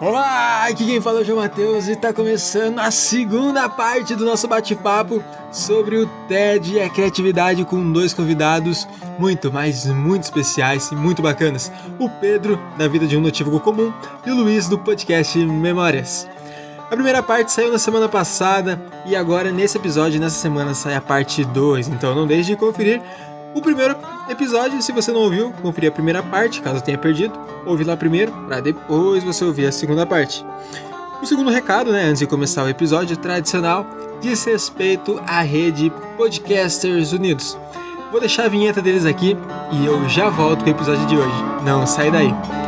Olá, aqui quem fala é o João Matheus e está começando a segunda parte do nosso bate-papo sobre o TED e a criatividade com dois convidados muito, mas muito especiais e muito bacanas. O Pedro, da vida de um notívago comum, e o Luiz, do podcast Memórias. A primeira parte saiu na semana passada e agora nesse episódio, nessa semana, sai a parte 2, então não deixe de conferir o primeiro episódio, se você não ouviu, conferir a primeira parte, caso tenha perdido, ouve lá primeiro, para depois você ouvir a segunda parte. O segundo recado, né, antes de começar o episódio tradicional, diz respeito à rede Podcasters Unidos. Vou deixar a vinheta deles aqui e eu já volto com o episódio de hoje. Não sai daí.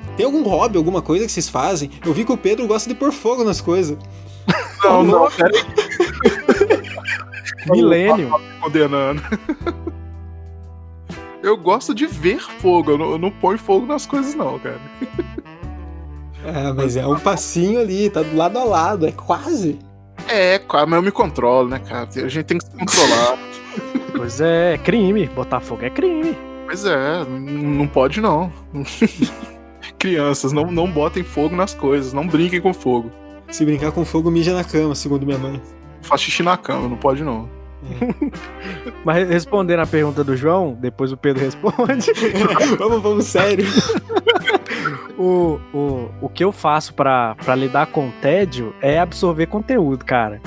Tem algum hobby, alguma coisa que vocês fazem? Eu vi que o Pedro gosta de pôr fogo nas coisas. Não, não, peraí. Milênio. Condenando. Eu gosto de ver fogo, eu não, eu não ponho fogo nas coisas, não, cara. Ah, mas é um passinho ali, tá do lado a lado, é quase. É, claro, mas eu me controlo, né, cara? A gente tem que se controlar. Pois é, é crime. Botar fogo é crime. Pois é, não pode não. Crianças, não, não botem fogo nas coisas, não brinquem com fogo. Se brincar com fogo, mija na cama, segundo minha mãe. Faz xixi na cama, não pode não. Mas respondendo a pergunta do João, depois o Pedro responde. vamos, vamos, sério. o, o, o que eu faço para lidar com o tédio é absorver conteúdo, cara.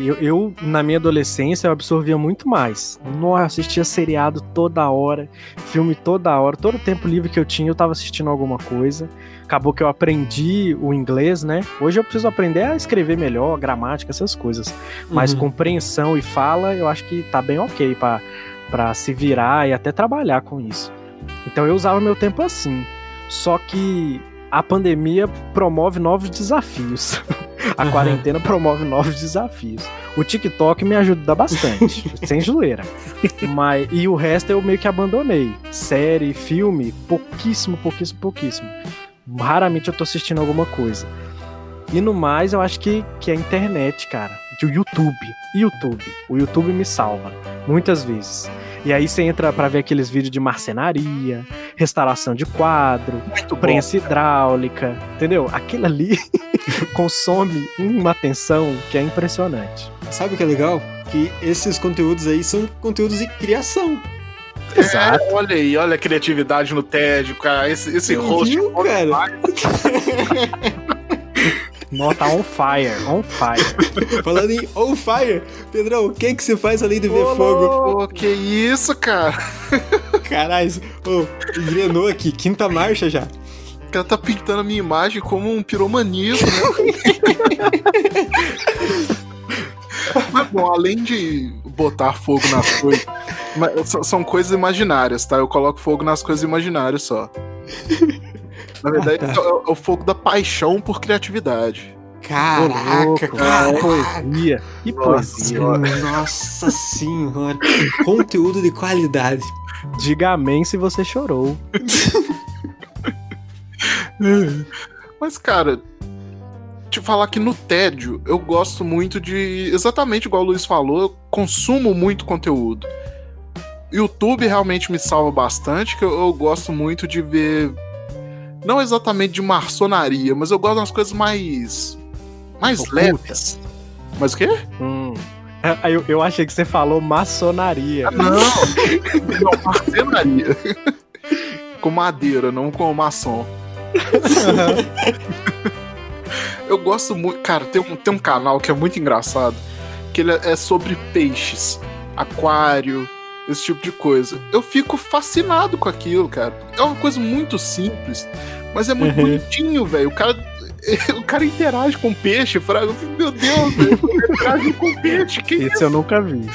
Eu, eu, na minha adolescência, eu absorvia muito mais. Nossa, assistia seriado toda hora, filme toda hora, todo o tempo livre que eu tinha, eu tava assistindo alguma coisa. Acabou que eu aprendi o inglês, né? Hoje eu preciso aprender a escrever melhor, gramática, essas coisas. Mas uhum. compreensão e fala, eu acho que tá bem ok para se virar e até trabalhar com isso. Então eu usava meu tempo assim. Só que a pandemia promove novos desafios. A uhum. quarentena promove novos desafios. O TikTok me ajuda bastante, sem zoeira. Mas, e o resto eu meio que abandonei. Série, filme, pouquíssimo, pouquíssimo, pouquíssimo. Raramente eu tô assistindo alguma coisa. E no mais, eu acho que, que é a internet, cara. O YouTube. YouTube. O YouTube me salva. Muitas vezes. E aí você entra para ver aqueles vídeos de marcenaria, restauração de quadro, Muito prensa bom, hidráulica, entendeu? Aquilo ali consome uma atenção que é impressionante. Sabe o que é legal? Que esses conteúdos aí são conteúdos de criação. Exato. É, olha aí, olha a criatividade no TED, cara. Esse, esse host. Viu, cara? Nota on fire, on fire. Falando em on fire, Pedrão, o que que você faz além de ver Ô, fogo? Ô, que isso, cara? Caralho, ô, engrenou aqui, quinta marcha já. O cara tá pintando a minha imagem como um piromanismo, né? Mas bom, além de botar fogo nas coisas, são coisas imaginárias, tá? Eu coloco fogo nas coisas imaginárias só. Na verdade, ah, tá. é o fogo da paixão por criatividade. Caraca, cara. Poesia. Que poesia. Nossa senhora. Conteúdo de qualidade. Diga amém se você chorou. Mas, cara, te falar que no tédio eu gosto muito de. Exatamente igual o Luiz falou, eu consumo muito conteúdo. YouTube realmente me salva bastante, que eu, eu gosto muito de ver não exatamente de maçonaria, mas eu gosto de umas coisas mais. mais leves. Mas o quê? Hum. É, eu, eu achei que você falou maçonaria. Ah, não! não, marcenaria. com madeira, não com maçom. eu gosto muito. Cara, tem um, tem um canal que é muito engraçado. Que ele é sobre peixes, aquário, esse tipo de coisa. Eu fico fascinado com aquilo, cara. É uma coisa muito simples, mas é muito uhum. bonitinho, velho. O cara o cara interage com peixe, Fraga. Meu Deus, ele interage com peixe. Que Esse eu nunca vi.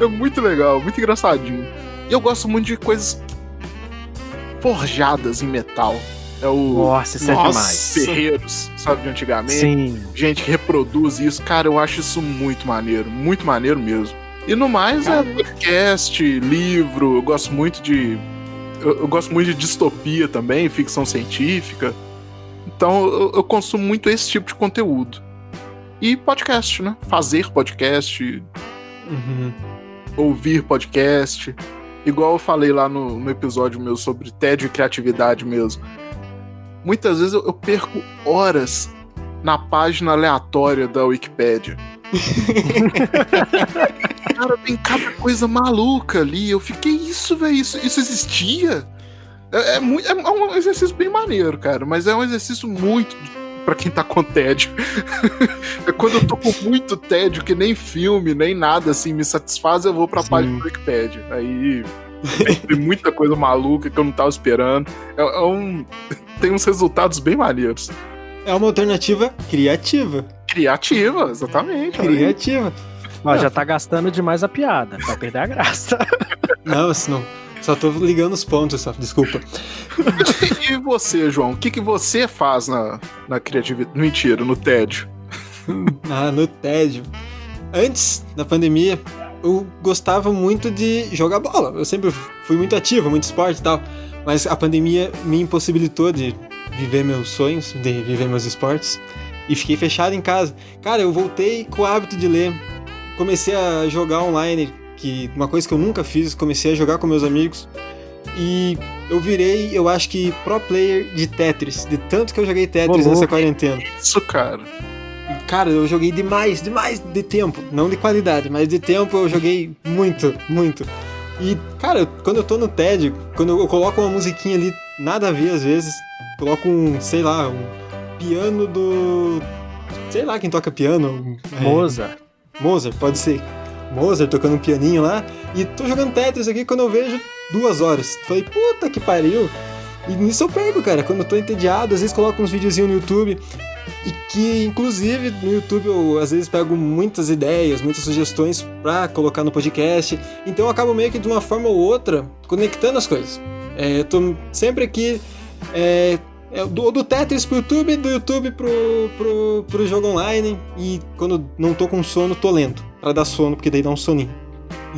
É muito legal, muito engraçadinho. E eu gosto muito de coisas forjadas em metal. É o Nossa, isso é Nossa. demais. ferreiros, sabe, de antigamente. Sim. Gente que reproduz isso. Cara, eu acho isso muito maneiro, muito maneiro mesmo. E no mais é podcast, livro, eu gosto muito de. Eu, eu gosto muito de distopia também, ficção científica. Então eu, eu consumo muito esse tipo de conteúdo. E podcast, né? Fazer podcast, Uhum. ouvir podcast. Igual eu falei lá no, no episódio meu sobre tédio e criatividade mesmo. Muitas vezes eu, eu perco horas na página aleatória da Wikipédia. Cara, tem cada coisa maluca ali. Eu fiquei, isso, velho, isso, isso existia? É, é, mui- é um exercício bem maneiro, cara, mas é um exercício muito pra quem tá com tédio. é quando eu tô com muito tédio, que nem filme, nem nada assim me satisfaz, eu vou pra Sim. página do Wikipedia. Aí tem muita coisa maluca que eu não tava esperando. É, é um. Tem uns resultados bem maneiros. É uma alternativa criativa. Criativa, exatamente. olha aí. Ó, já tá gastando demais a piada. Vai perder a graça. Não, isso não. Só tô ligando os pontos, só. Desculpa. E você, João? O que, que você faz na, na criatividade? Mentira, no tédio. Ah, no tédio. Antes da pandemia, eu gostava muito de jogar bola. Eu sempre fui muito ativo, muito esporte e tal. Mas a pandemia me impossibilitou de viver meus sonhos, de viver meus esportes. E fiquei fechado em casa. Cara, eu voltei com o hábito de ler. Comecei a jogar online, que uma coisa que eu nunca fiz, comecei a jogar com meus amigos. E eu virei, eu acho que pro player de Tetris, de tanto que eu joguei Tetris nessa quarentena. Isso, cara. Cara, eu joguei demais, demais de tempo. Não de qualidade, mas de tempo eu joguei muito, muito. E, cara, quando eu tô no TED, quando eu coloco uma musiquinha ali, nada a ver às vezes, coloco um, sei lá, um piano do. Sei lá quem toca piano. é, Moza. Mozart, pode ser. Mozart tocando um pianinho lá. E tô jogando Tetris aqui quando eu vejo duas horas. Falei, puta que pariu. E nisso eu perco, cara. Quando eu tô entediado, às vezes coloco uns videozinhos no YouTube. E que, inclusive, no YouTube eu às vezes pego muitas ideias, muitas sugestões pra colocar no podcast. Então eu acabo meio que de uma forma ou outra conectando as coisas. É, eu tô sempre aqui. É, do, do Tetris pro YouTube, do YouTube pro, pro, pro jogo online. E quando não tô com sono, tô lendo. Pra dar sono, porque daí dá um soninho.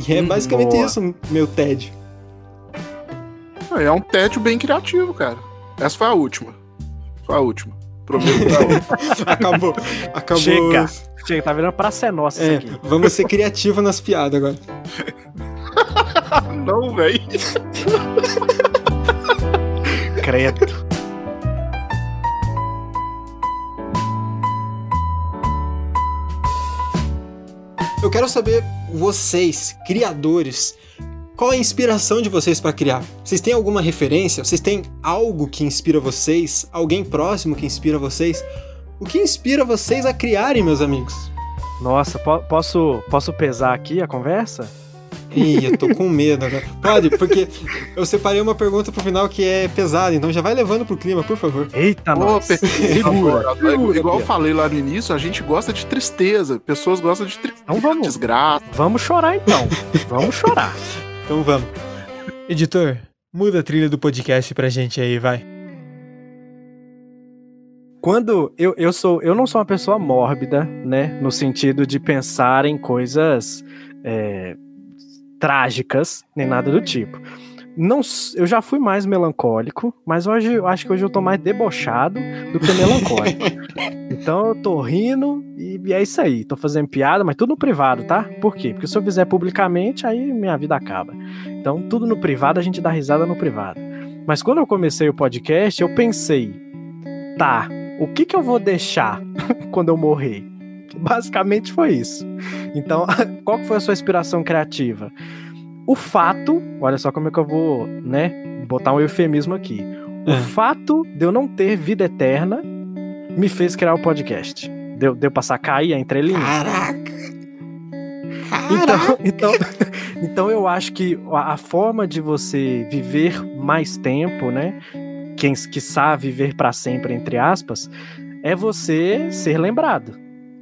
E é Hum, basicamente boa. isso, meu tédio. É um tédio bem criativo, cara. Essa foi a última. Foi a última. Prometo. Acabou. Acabou. Chega. Chega, tá virando praça é nossa É, isso aqui. vamos ser criativos nas piadas agora. Não, velho. Credo. Eu quero saber, vocês, criadores, qual é a inspiração de vocês pra criar? Vocês têm alguma referência? Vocês têm algo que inspira vocês? Alguém próximo que inspira vocês? O que inspira vocês a criarem, meus amigos? Nossa, po- posso, posso pesar aqui a conversa? Ih, eu tô com medo agora. Pode, porque eu separei uma pergunta pro final que é pesada, então já vai levando pro clima, por favor. Eita, pe- Segura, segura, Igual eu falei lá no início, a gente gosta de tristeza. Pessoas gostam de tristeza, Então vamos. desgraça. Vamos chorar então. Vamos chorar. Então vamos. Editor, muda a trilha do podcast pra gente aí, vai. Quando eu, eu sou, eu não sou uma pessoa mórbida, né, no sentido de pensar em coisas é, trágicas nem nada do tipo. Não, eu já fui mais melancólico, mas hoje eu acho que hoje eu tô mais debochado do que melancólico. então eu tô rindo e, e é isso aí. Tô fazendo piada, mas tudo no privado, tá? Por quê? Porque se eu fizer publicamente, aí minha vida acaba. Então tudo no privado a gente dá risada no privado. Mas quando eu comecei o podcast, eu pensei, tá, o que que eu vou deixar quando eu morrer? Basicamente foi isso. Então, qual que foi a sua inspiração criativa? O fato, olha só como é que eu vou, né, botar um eufemismo aqui. O É. fato de eu não ter vida eterna me fez criar o podcast. Deu, deu pra sacar aí a entrelinha? Caraca! Então, então, então eu acho que a, a forma de você viver mais tempo, né? quem que sabe viver para sempre, entre aspas, é você ser lembrado.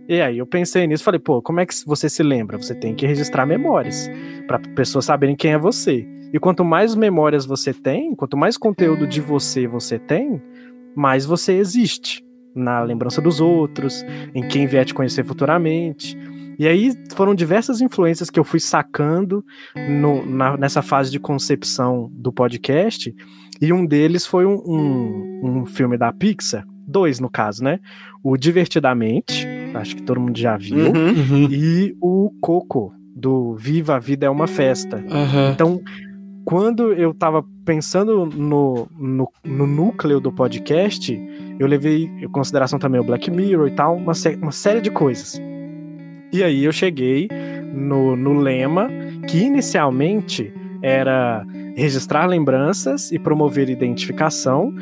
E aí eu pensei nisso, falei, pô, como é que você se lembra? Você tem que registrar memórias para pessoas saberem quem é você. E quanto mais memórias você tem, quanto mais conteúdo de você você tem, mais você existe na lembrança dos outros, em quem vier te conhecer futuramente. E aí foram diversas influências que eu fui sacando no, na, nessa fase de concepção do podcast. E um deles foi um, um, um filme da Pixar, dois no caso, né? O Divertidamente, acho que todo mundo já viu, Uhum. Uhum. e o Coco, do Viva a Vida é uma Festa. Aham. Então, quando eu tava pensando no, no, no núcleo do podcast, eu levei em consideração também o Black Mirror e tal, uma, uma série de coisas. E aí eu cheguei no, no lema que inicialmente era registrar lembranças e promover identificação,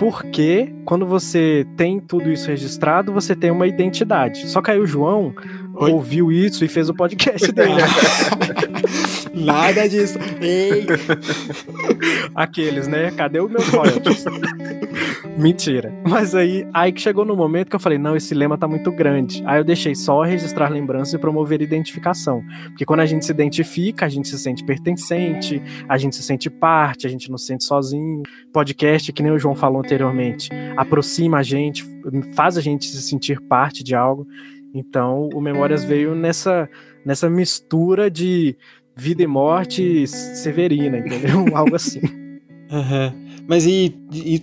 porque quando você tem tudo isso registrado, você tem uma identidade. Só que aí o João Oi? ouviu isso e fez o podcast dele. Nada disso. Ei. Aqueles, né? Cadê os meus royalties? Mentira. Mas aí, aí que chegou no momento que eu falei, não, esse lema tá muito grande. Aí eu deixei só registrar lembranças e promover identificação. Porque quando a gente se identifica, a gente se sente pertencente, a gente se sente parte, a gente não se sente sozinho. Podcast, que nem o João falou anteriormente, aproxima a gente, faz a gente se sentir parte de algo. Então, o Memórias veio nessa, nessa mistura de vida e morte severina, entendeu? Algo assim. Aham. Mas e, e-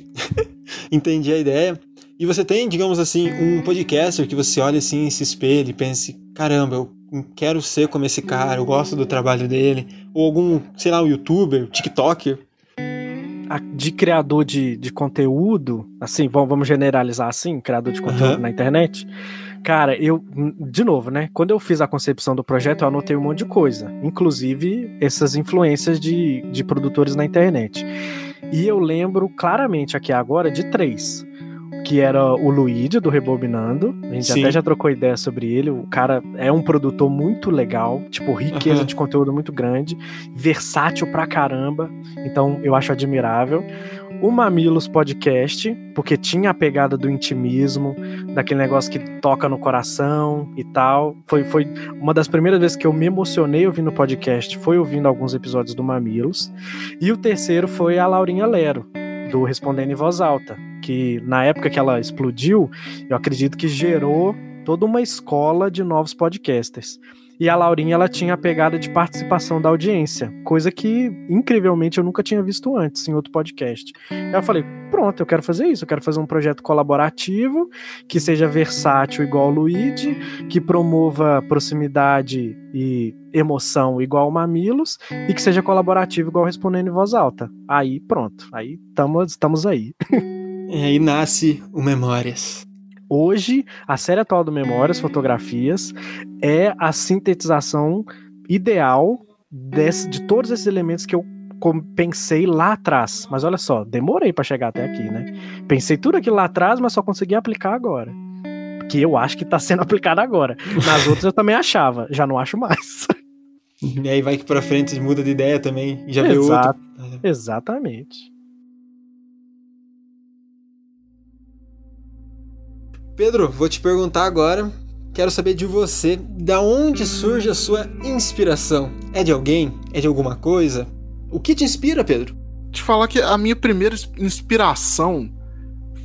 entendi a ideia. E você tem, digamos assim, um podcaster que você olha assim, se espelha e pense, caramba, eu quero ser como esse cara, eu gosto do trabalho dele. Ou algum, sei lá, um youtuber, tiktoker. De criador de, de conteúdo, assim, vamos, generalizar assim, criador de conteúdo Aham. na internet. Cara, eu, de novo, né? Quando eu fiz a concepção do projeto, eu anotei um monte de coisa, inclusive essas influências de, de produtores na internet. E eu lembro claramente aqui agora de três. Que era o Luigi, do Rebobinando. A gente Sim. até já trocou ideia sobre ele. O cara é um produtor muito legal, tipo, riqueza Aham. de conteúdo muito grande, versátil pra caramba. Então eu acho admirável. O Mamilos Podcast, porque tinha a pegada do intimismo, daquele negócio que toca no coração e tal. Foi, foi uma das primeiras vezes que eu me emocionei ouvindo o podcast, foi ouvindo alguns episódios do Mamilos. E o terceiro foi a Laurinha Lero, do Respondendo em Voz Alta, que na época que ela explodiu, eu acredito que gerou toda uma escola de novos podcasters. E a Laurinha, ela tinha a pegada de participação da audiência, coisa que, incrivelmente, eu nunca tinha visto antes em outro podcast. Aí eu falei, pronto, eu quero fazer isso, eu quero fazer um projeto colaborativo, que seja versátil igual o Luigi, que promova proximidade e emoção igual o Mamilos, e que seja colaborativo igual Respondendo em Voz Alta. Aí, pronto, aí tamo, estamos aí. E aí nasce o Memórias. Hoje, a série atual do Memórias, Fotografias, é a sintetização ideal desse- de todos esses elementos que eu pensei lá atrás. Mas olha só, demorei pra chegar até aqui, né? Pensei tudo aquilo lá atrás, mas só consegui aplicar agora. Que eu acho que tá sendo aplicado agora. Nas outras eu também achava, já não acho mais. E aí vai que pra frente muda de ideia também. Já vê outro. Exato. Exatamente. Pedro, vou te perguntar agora. Quero saber de você, da onde surge a sua inspiração? É de alguém? É de alguma coisa? O que te inspira, Pedro? Te falar que a minha primeira ins- inspiração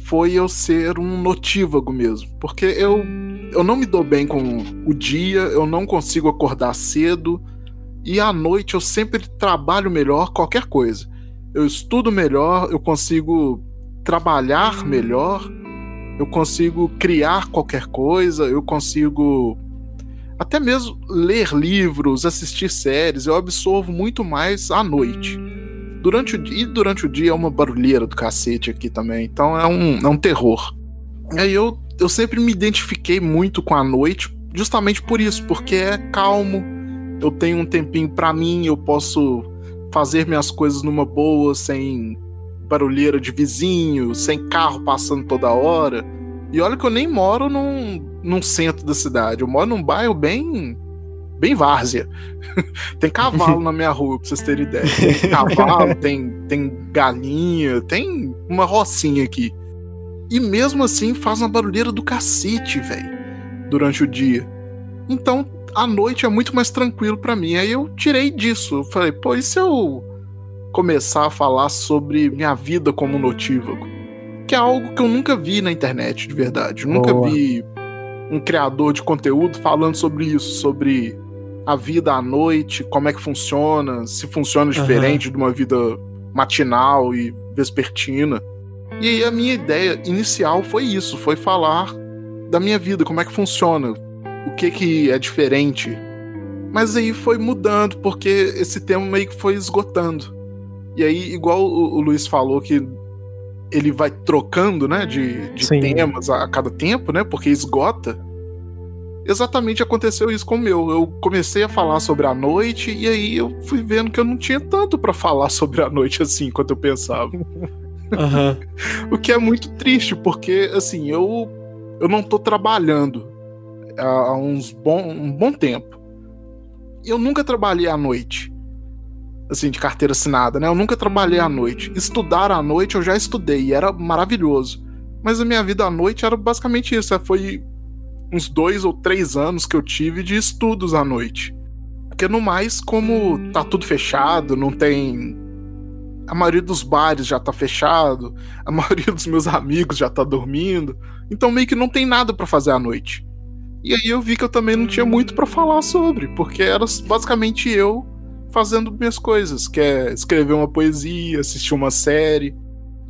foi eu ser um notívago mesmo. Porque eu, eu não me dou bem com o dia, eu não consigo acordar cedo. E à noite eu sempre trabalho melhor qualquer coisa. Eu estudo melhor, eu consigo trabalhar melhor, eu consigo criar qualquer coisa, eu consigo até mesmo ler livros, assistir séries, eu absorvo muito mais à noite. Durante o dia, e durante o dia é uma barulheira do cacete aqui também, então é um, é um terror. E aí eu, eu sempre me identifiquei muito com a noite, justamente por isso, porque é calmo, eu tenho um tempinho pra mim, eu posso fazer minhas coisas numa boa, sem barulheira de vizinho, sem carro passando toda hora. E olha que eu nem moro num, num centro da cidade, eu moro num bairro bem. bem várzea. tem cavalo na minha rua, pra vocês terem ideia. Tem cavalo, tem, tem galinha, tem um uma rocinha aqui. E mesmo assim faz uma barulheira do cacete, velho, durante o dia. Então, a noite é muito mais tranquilo para mim. Aí eu tirei disso. Eu falei, pô, e se eu começar a falar sobre minha vida como notívago? Que é algo que eu nunca vi na internet, de verdade. Eu nunca Boa. vi um criador de conteúdo falando sobre isso, sobre a vida à noite, como é que funciona, se funciona diferente de uma vida matinal e vespertina. E aí a minha ideia inicial foi isso, foi falar da minha vida, como é que funciona, o que que é diferente. Mas aí foi mudando, porque esse tema meio que foi esgotando. E aí, igual o, o Luiz falou que ele vai trocando, né, de, de Sim. temas a, a cada tempo, né, porque esgota. Exatamente aconteceu isso com o meu. Eu comecei a falar sobre a noite e aí eu fui vendo que eu não tinha tanto pra falar sobre a noite assim quanto eu pensava. Aham. O que é muito triste, porque assim, eu eu não tô trabalhando há uns bom, um bom tempo. E eu nunca trabalhei à noite. Assim, de carteira assinada, né? Eu nunca trabalhei à noite. Estudar à noite eu já estudei e era maravilhoso. Mas a minha vida à noite era basicamente isso. é, Foi uns dois ou três anos que eu tive de estudos à noite. Porque no mais, como tá tudo fechado, não tem. A maioria dos bares já tá fechado, a maioria dos meus amigos já tá dormindo, então meio que não tem nada pra fazer à noite. E aí eu vi que eu também não tinha muito pra falar sobre, porque era basicamente eu fazendo minhas coisas, que é escrever uma poesia, assistir uma série.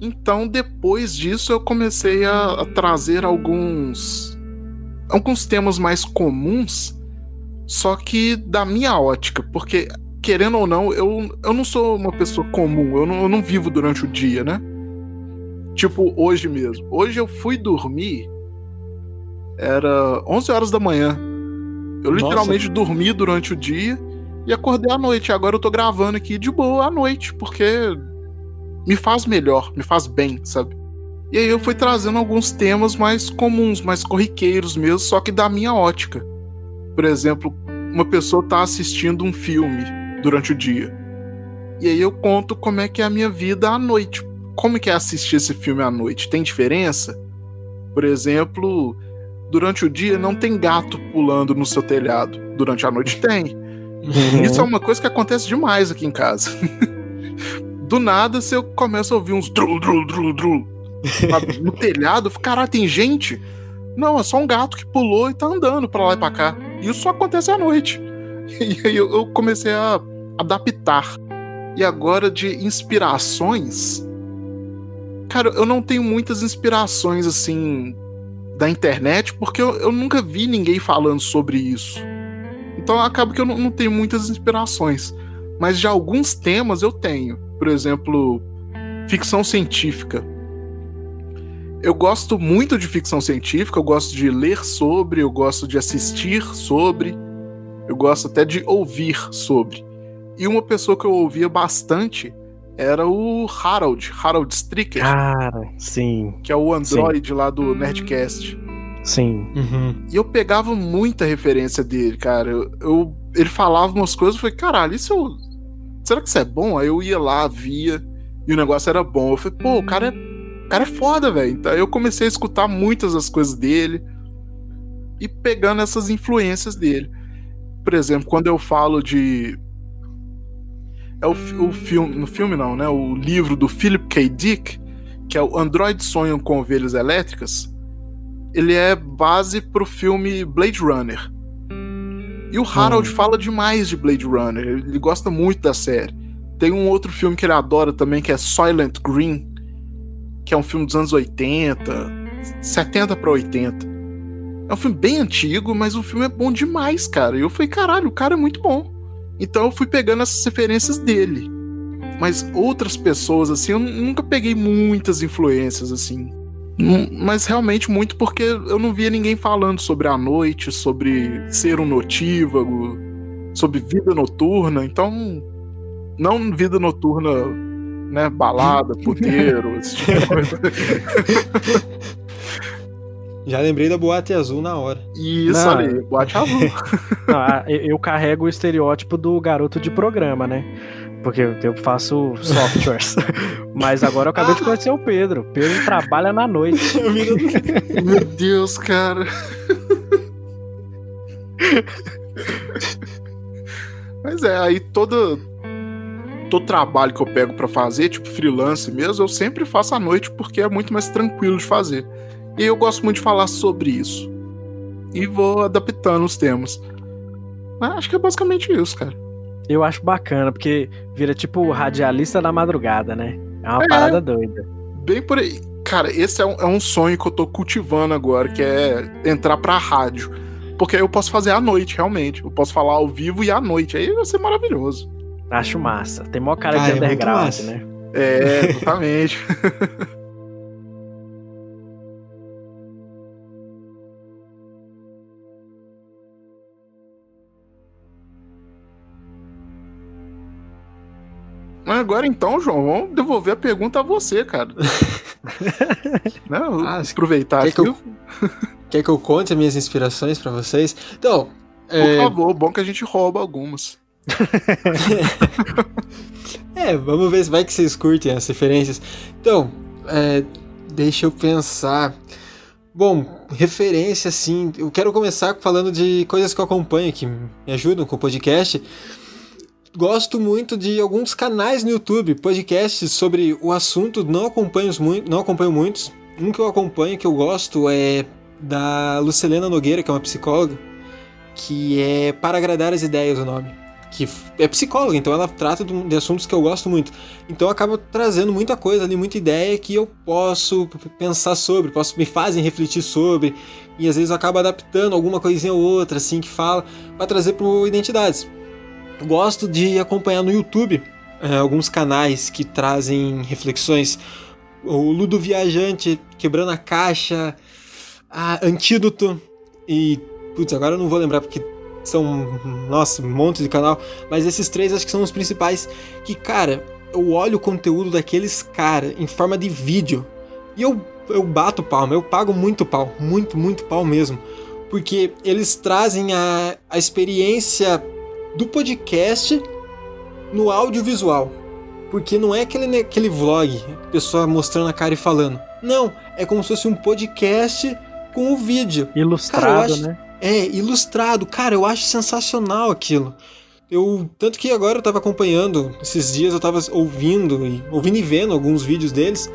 Então depois disso eu comecei a, a trazer alguns alguns temas mais comuns, só que da minha ótica, porque querendo ou não, eu, eu não sou uma pessoa comum, eu não, eu não vivo durante o dia, né? Tipo, hoje mesmo. Hoje eu fui dormir, era 11 horas da manhã. Eu Nossa. literalmente dormi durante o dia e acordei à noite. Agora eu tô gravando aqui de boa à noite, porque me faz melhor, me faz bem, sabe? E aí eu fui trazendo alguns temas mais comuns, mais corriqueiros mesmo, só que da minha ótica. Por exemplo, uma pessoa tá assistindo um filme durante o dia. E aí eu conto como é que é a minha vida à noite. Como que é assistir esse filme à noite? Tem diferença? Por exemplo, durante o dia não tem gato pulando no seu telhado. Durante a noite tem. Isso é uma coisa que acontece demais aqui em casa. Do nada, você começa a ouvir uns drul, drul, drul, drul no- telhado. eu Caralho, tem gente? Não, é só um gato que pulou e tá andando pra lá e pra cá. Isso só acontece à noite. E aí eu eu comecei a adaptar. E agora de inspirações. Cara, eu não tenho muitas inspirações assim da internet, porque eu, eu nunca vi ninguém falando sobre isso. Então acaba que eu não, não tenho muitas inspirações. Mas de alguns temas eu tenho. Por exemplo, ficção científica. Eu gosto muito de ficção científica, eu gosto de ler sobre, eu gosto de assistir sobre, eu gosto até de ouvir sobre. E uma pessoa que eu ouvia bastante era o Harold, Harold Stricker, Cara, sim, que é o Android lá do Nerdcast. Sim. Uhum. E eu pegava muita referência dele, cara. Eu, eu- ele falava umas coisas, eu falei, caralho, isso eu. Será que isso é bom? Aí eu ia lá, via, e o negócio era bom. Eu falei, pô, o cara é, o cara é foda, velho. Então eu comecei a escutar muitas das coisas dele e pegando essas influências dele. Por exemplo, quando eu falo de. É o, o filme. No filme não, né? O livro do Philip K. Dick, que é o Android Sonham com Ovelhas Elétricas ele é base pro filme Blade Runner. E o Harold fala demais de Blade Runner, ele gosta muito da série. Tem um outro filme que ele adora também, que é Soylent Green, que é um filme dos anos 80, 70 pra 80. É um filme bem antigo, mas o filme é bom demais, cara. E eu falei, caralho, o cara é muito bom. Então eu fui pegando essas referências dele. Mas outras pessoas, assim, eu nunca peguei muitas influências, assim. Mas realmente muito porque eu não via ninguém falando sobre a noite, sobre ser um notívago, sobre vida noturna. Então, não vida noturna, né? Balada, puteiro, esse tipo de coisa. Já lembrei da boate azul na hora. Isso, Não, aí, boate azul. Não, eu carrego o estereótipo do garoto de programa, né? Porque eu faço softwares. Mas agora eu acabei de conhecer o Pedro. Pedro trabalha na noite. Meu Deus, cara. Mas é, aí todo todo trabalho que eu pego para fazer, tipo freelance mesmo, eu sempre faço à noite porque é muito mais tranquilo de fazer. E eu gosto muito de falar sobre isso. E vou adaptando os temas. Mas acho que é basicamente isso, cara. Eu acho bacana, porque vira tipo radialista da madrugada, né? É uma é, parada doida. Bem por aí. Cara, esse é um, é um sonho que eu tô cultivando agora, que é entrar pra rádio. Porque aí eu posso fazer à noite, realmente. Eu posso falar ao vivo e à noite. Aí vai ser maravilhoso. Acho massa. Tem maior cara ah, de é underground, né? É, exatamente. Mas agora então, João, vamos devolver a pergunta a você, cara. Não, ah, aproveitar quer que, eu, quer que eu conte as minhas inspirações para vocês? Então. Por é... favor, bom que a gente rouba algumas. é, vamos ver se vai que vocês curtem as referências. Então, é, deixa eu pensar. Bom, referência, assim, eu quero começar falando de coisas que eu acompanho, que me ajudam com o podcast gosto muito de alguns canais no YouTube, podcasts sobre o assunto, não acompanho, muito, não acompanho muitos. Um que eu acompanho, que eu gosto, é da Lucilena Nogueira, que é uma psicóloga, que é Para Agradar as Ideias o nome. Que é psicóloga, então ela trata de assuntos que eu gosto muito. Então acaba trazendo muita coisa ali, muita ideia que eu posso pensar sobre, posso me fazem refletir sobre, e às vezes eu acabo adaptando alguma coisinha ou outra, assim, que fala, para trazer para Identidades gosto de acompanhar no YouTube é, alguns canais que trazem reflexões. O Ludo Viajante, Quebrando a Caixa, a Antídoto e. Putz, agora eu não vou lembrar porque são. Nossa, um monte de canal. Mas esses três acho que são os principais. Que, cara, eu olho o conteúdo daqueles cara em forma de vídeo e eu, eu bato palma, eu pago muito pau, muito, muito pau mesmo. Porque eles trazem a, a experiência do podcast no audiovisual. Porque não é aquele, aquele vlog, pessoa mostrando a cara e falando. Não, é como se fosse um podcast com o vídeo. Ilustrado, cara, acho, né? É, ilustrado. Cara, eu acho sensacional aquilo. Eu, tanto que agora eu tava acompanhando, esses dias eu tava ouvindo e ouvindo e vendo alguns vídeos deles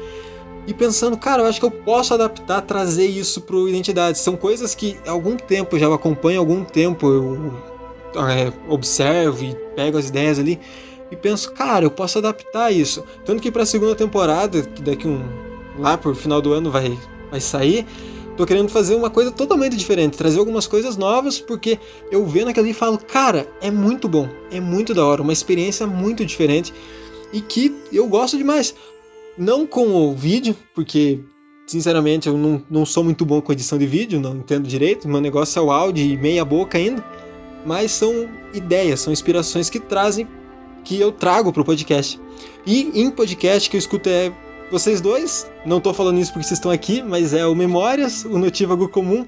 e pensando, cara, eu acho que eu posso adaptar, trazer isso pro Identidade. São coisas que há algum tempo eu já acompanho, há algum tempo eu é, observo e pego as ideias ali e penso, cara, eu posso adaptar isso. Tanto que para a segunda temporada, que daqui um lá por final do ano vai vai sair, tô querendo fazer uma coisa totalmente diferente, trazer algumas coisas novas, porque eu vendo aquilo ali e falo, cara, é muito bom, é muito da hora, uma experiência muito diferente e que eu gosto demais. Não com o vídeo, porque sinceramente eu não, não sou muito bom com edição de vídeo, não entendo direito, meu negócio é o áudio e meia boca ainda mas são ideias, são inspirações que trazem, que eu trago para o podcast. E em podcast que eu escuto é vocês dois, não estou falando isso porque vocês estão aqui, mas é o Memórias, o Notívago Comum,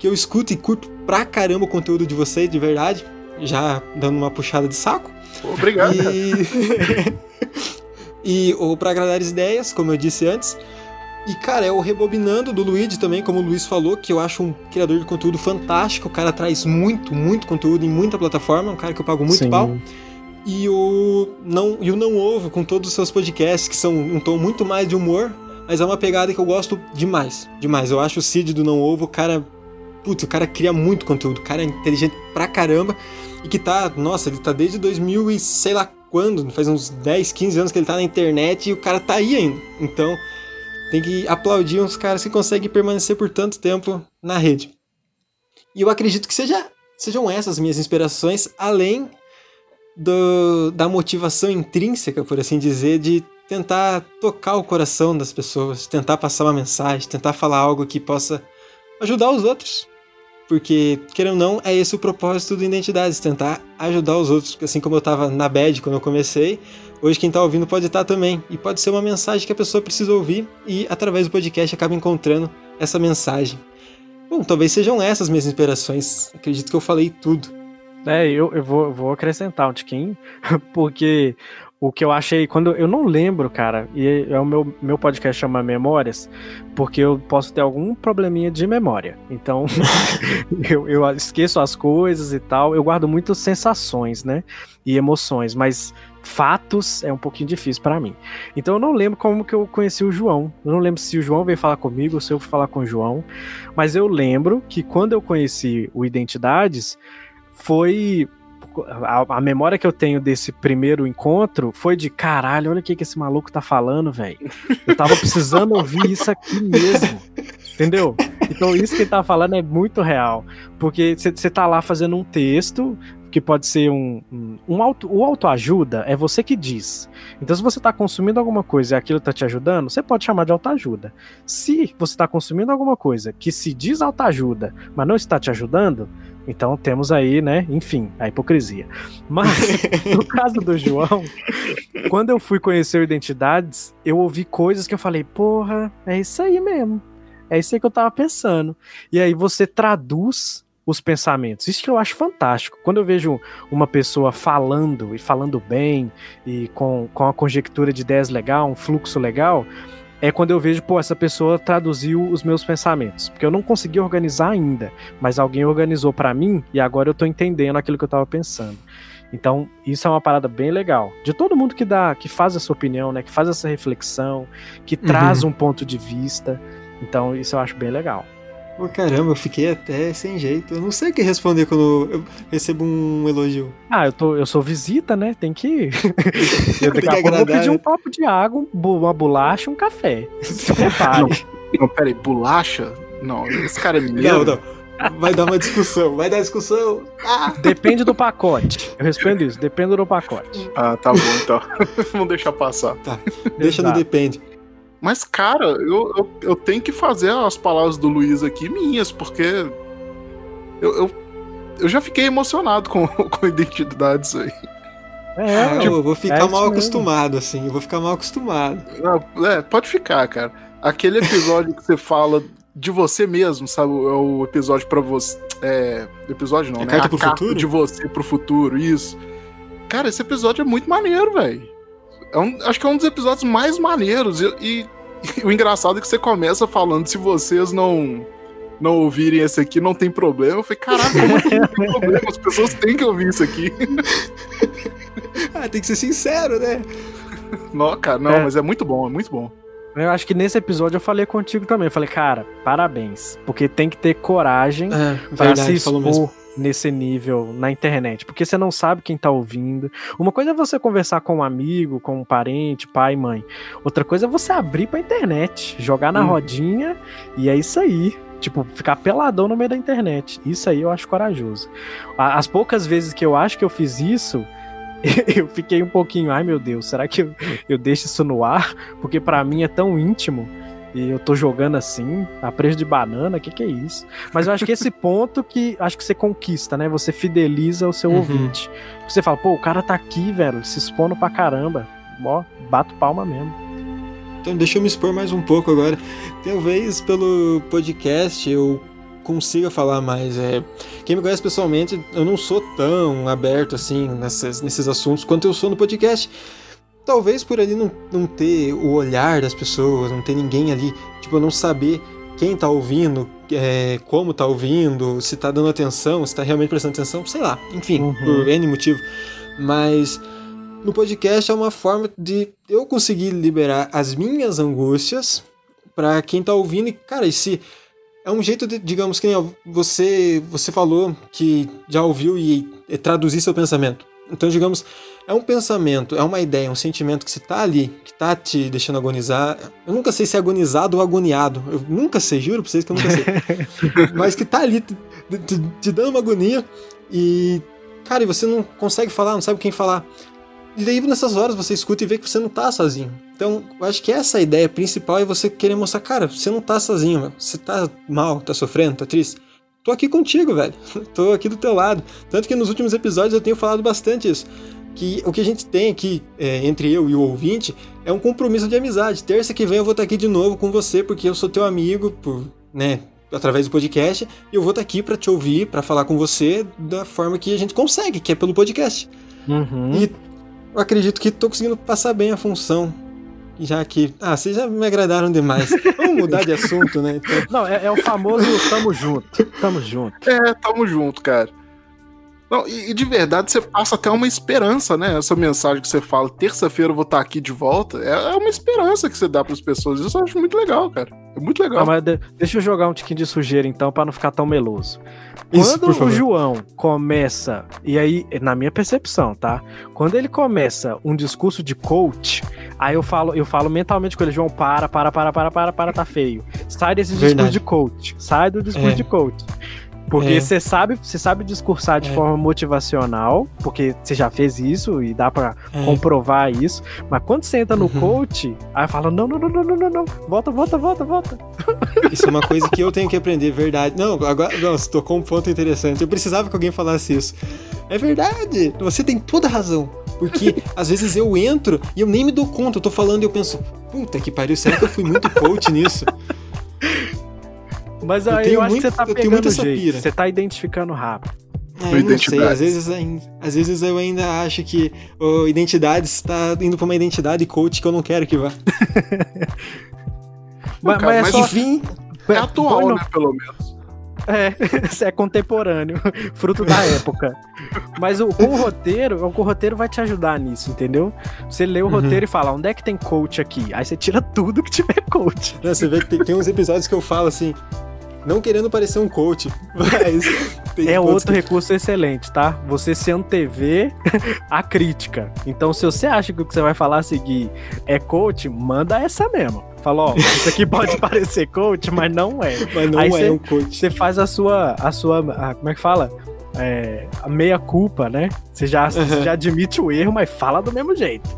que eu escuto e curto pra caramba o conteúdo de vocês, de verdade, já dando uma puxada de saco. Obrigado. E, e ou para agradar as ideias, como eu disse antes. E, cara, é o Rebobinando do Luigi também, como o Luiz falou, que eu acho um criador de conteúdo fantástico. O cara traz muito, muito conteúdo em muita plataforma, um cara que eu pago muito Sim. pau. E o não, e o Não Ovo, com todos os seus podcasts, que são um tom muito mais de humor, mas é uma pegada que eu gosto demais. Demais. Eu acho o Cid do Não Ovo, o cara. Putz, o cara cria muito conteúdo, o cara é inteligente pra caramba. E que tá, nossa, ele tá desde 2000 e sei lá quando, faz uns 10, 15 anos que ele tá na internet e o cara tá aí ainda. Então, tem que aplaudir uns caras que conseguem permanecer por tanto tempo na rede. E eu acredito que seja, sejam essas minhas inspirações, além do, da motivação intrínseca, por assim dizer, de tentar tocar o coração das pessoas, tentar passar uma mensagem, tentar falar algo que possa ajudar os outros. Porque, querendo ou não, é esse o propósito do Identidades, tentar ajudar os outros. Assim como eu estava na bad quando eu comecei, hoje quem está ouvindo pode estar tá também. E pode ser uma mensagem que a pessoa precisa ouvir e, através do podcast, acaba encontrando essa mensagem. Bom, talvez sejam essas minhas inspirações. Acredito que eu falei tudo. É, eu, eu vou, vou acrescentar um tiquinho, porque o que eu achei quando eu não lembro, cara, e é o meu, meu podcast chama Memórias, porque eu posso ter algum probleminha de memória. Então, eu, eu esqueço as coisas e tal. Eu guardo muitas sensações, né? E emoções, mas fatos é um pouquinho difícil para mim. Então eu não lembro como que eu conheci o João. Eu não lembro se o João veio falar comigo ou se eu fui falar com o João. Mas eu lembro que quando eu conheci o Identidades, foi a, a, memória que eu tenho desse primeiro encontro foi de caralho, olha o que, que esse maluco tá falando, velho. Eu tava precisando ouvir isso aqui mesmo. Entendeu? Então isso que ele tá falando é muito real. Porque você tá lá fazendo um texto, que pode ser um, um, um auto, o autoajuda é você que diz. Então, se você está consumindo alguma coisa e aquilo está te ajudando, você pode chamar de autoajuda. Se você está consumindo alguma coisa que se diz autoajuda, mas não está te ajudando, então temos aí, né, enfim, a hipocrisia. Mas, no caso do João, quando eu fui conhecer identidades, eu ouvi coisas que eu falei, porra, é isso aí mesmo. É isso aí que eu tava pensando. E aí você traduz os pensamentos. Isso que eu acho fantástico. Quando eu vejo uma pessoa falando e falando bem e com, com a conjectura de ideias legal, um fluxo legal, é quando eu vejo, pô, essa pessoa traduziu os meus pensamentos. Porque eu não consegui organizar ainda, mas alguém organizou para mim e agora eu tô entendendo aquilo que eu tava pensando. Então, isso é uma parada bem legal. De todo mundo que dá, que faz essa opinião, né, que faz essa reflexão, que uhum. traz um ponto de vista. Então, isso eu acho bem legal. Pô, caramba, eu fiquei até sem jeito. Eu não sei o que responder quando eu recebo um elogio. Ah, eu, tô, eu sou visita, né? Tem que. eu daqui a pouco vou pedir um copo de água, uma bolacha um café. Não, não, peraí, bolacha? Não, esse cara é mineiro. Não, não. Vai dar uma discussão, vai dar discussão. Ah. Depende do pacote. Eu respondo isso, depende do pacote. Ah, tá bom então. Vamos deixar passar. Tá, deixa Exato. no depende. Mas, cara, eu, eu, eu, tenho que fazer as palavras do Luiz aqui minhas, porque eu, eu, eu já fiquei emocionado com, com identidades aí. É, tipo, eu vou ficar é mal mesmo. acostumado, assim, eu vou ficar mal acostumado. É, pode ficar, cara. Aquele episódio que você fala de você mesmo, sabe? É o episódio para você. É. Episódio não, é né? Carta pro carta futuro? de você pro futuro, isso. Cara, esse episódio é muito maneiro, velho. É um, acho que é um dos episódios mais maneiros. E, e, e, o engraçado é que você começa falando: se vocês não não ouvirem esse aqui, não tem problema. Eu falei: caraca, como é não tem problema? As pessoas têm que ouvir isso aqui. ah, tem que ser sincero, né? Não, cara, não, é. mas é muito bom, é muito bom. Eu acho que nesse episódio eu falei contigo também. Eu falei, cara, parabéns. Porque tem que ter coragem é, para se expor nesse nível na internet, porque você não sabe quem tá ouvindo. Uma coisa é você conversar com um amigo, com um parente, pai, mãe. Outra coisa é você abrir pra internet, jogar na hum. rodinha e é isso aí. Tipo, ficar peladão no meio da internet. Isso aí eu acho corajoso. As poucas vezes que eu acho que eu fiz isso, eu fiquei um pouquinho, ai meu Deus, será que eu, eu deixo isso no ar? Porque para mim é tão íntimo e eu tô jogando assim, a preço de banana, o que, que é isso? Mas eu acho que esse ponto que acho que você conquista, né? Você fideliza o seu uhum. ouvinte. Você fala, pô, o cara tá aqui, velho, se expondo pra caramba. Ó, bato palma mesmo. Então deixa eu me expor mais um pouco agora. Talvez pelo podcast eu consiga falar mais. É, quem me conhece pessoalmente, eu não sou tão aberto assim nessas, nesses assuntos quanto eu sou no podcast. Talvez por ali não, não ter o olhar das pessoas, não ter ninguém ali, tipo, não saber quem tá ouvindo, é, como tá ouvindo, se tá dando atenção, se tá realmente prestando atenção, sei lá, enfim, uhum. por N motivo. Mas no podcast é uma forma de eu conseguir liberar as minhas angústias para quem tá ouvindo e, cara, e se é um jeito de, digamos que você você falou que já ouviu e, e traduzir seu pensamento. Então, digamos, é um pensamento, é uma ideia, um sentimento que se tá ali, que tá te deixando agonizar. Eu nunca sei se é agonizado ou agoniado. Eu nunca sei, juro pra vocês que eu nunca sei. Mas que tá ali te, te, te, dando uma agonia e. Cara, e você não consegue falar, não sabe quem falar. E daí nessas horas você escuta e vê que você não tá sozinho. Então, eu acho que essa é ideia principal é você querer mostrar, cara, você não tá sozinho, meu. você tá mal, tá sofrendo, tá triste. Tô aqui contigo, velho. Tô aqui do teu lado. Tanto que nos últimos episódios eu tenho falado bastante isso que o que a gente tem aqui é, entre eu e o ouvinte é um compromisso de amizade. Terça que vem eu vou estar aqui de novo com você, porque eu sou teu amigo, por, né, através do podcast, e eu vou estar aqui para te ouvir, para falar com você da forma que a gente consegue, que é pelo podcast. Uhum. E eu acredito que tô conseguindo passar bem a função. Já que. Ah, vocês já me agradaram demais. Vamos mudar de assunto, né? Então... Não, é, é o famoso tamo junto. Tamo junto. É, tamo junto, cara. Não, e, e, de verdade você passa até uma esperança, né? Essa mensagem que você fala, terça-feira eu vou estar aqui de volta, é, é uma esperança que você dá para as pessoas. Isso eu acho muito legal, cara. É muito legal. Não, mas de, deixa eu jogar um tiquinho de sujeira então, para não ficar tão meloso. Isso, Quando o João começa, e aí, na minha percepção, tá? Quando ele começa um discurso de coach, aí eu falo, eu falo mentalmente com ele, João, para, para, para, para, para, para, tá feio. Sai desse discurso de coach. Sai do discurso é. de coach. Porque você é. sabe, você sabe discursar de é. forma motivacional, porque você já fez isso e dá para é. comprovar isso. Mas quando você entra no uhum. coach, aí fala: não, não, não, não, não, não, não, volta, volta, volta, volta. Isso é uma coisa que eu tenho que aprender, verdade. Não, agora, não, você tocou um ponto interessante. Eu precisava que alguém falasse isso. É verdade, você tem toda a razão. Porque às vezes eu entro e eu nem me dou conta, eu tô falando e eu penso, puta que pariu, será que eu fui muito coach nisso? Mas aí eu, eu acho muito, que você tá pegando jeito. Você tá identificando rápido. É, eu não sei, às vezes, às vezes eu ainda acho que o identidade está indo pra uma identidade coach que eu não quero que vá. mas, cara, mas, é só... enfim, é atual, né, pelo menos. É, é contemporâneo, fruto da época. Mas o, o roteiro, o, o roteiro vai te ajudar nisso, entendeu? Você lê o uhum. roteiro e fala, onde é que tem coach aqui? Aí você tira tudo que tiver coach. Não, você vê que tem, tem uns episódios que eu falo assim, não querendo parecer um coach, mas. é outro que... recurso excelente, tá? Você se antever a crítica. Então, se você acha que o que você vai falar a seguir é coach, manda essa mesmo. Fala, ó, isso aqui pode parecer coach, mas não é. Mas não Aí é cê, um coach. Você faz a sua. A sua a, como é que fala? É, a meia culpa, né? Você já, uhum. já admite o erro, mas fala do mesmo jeito.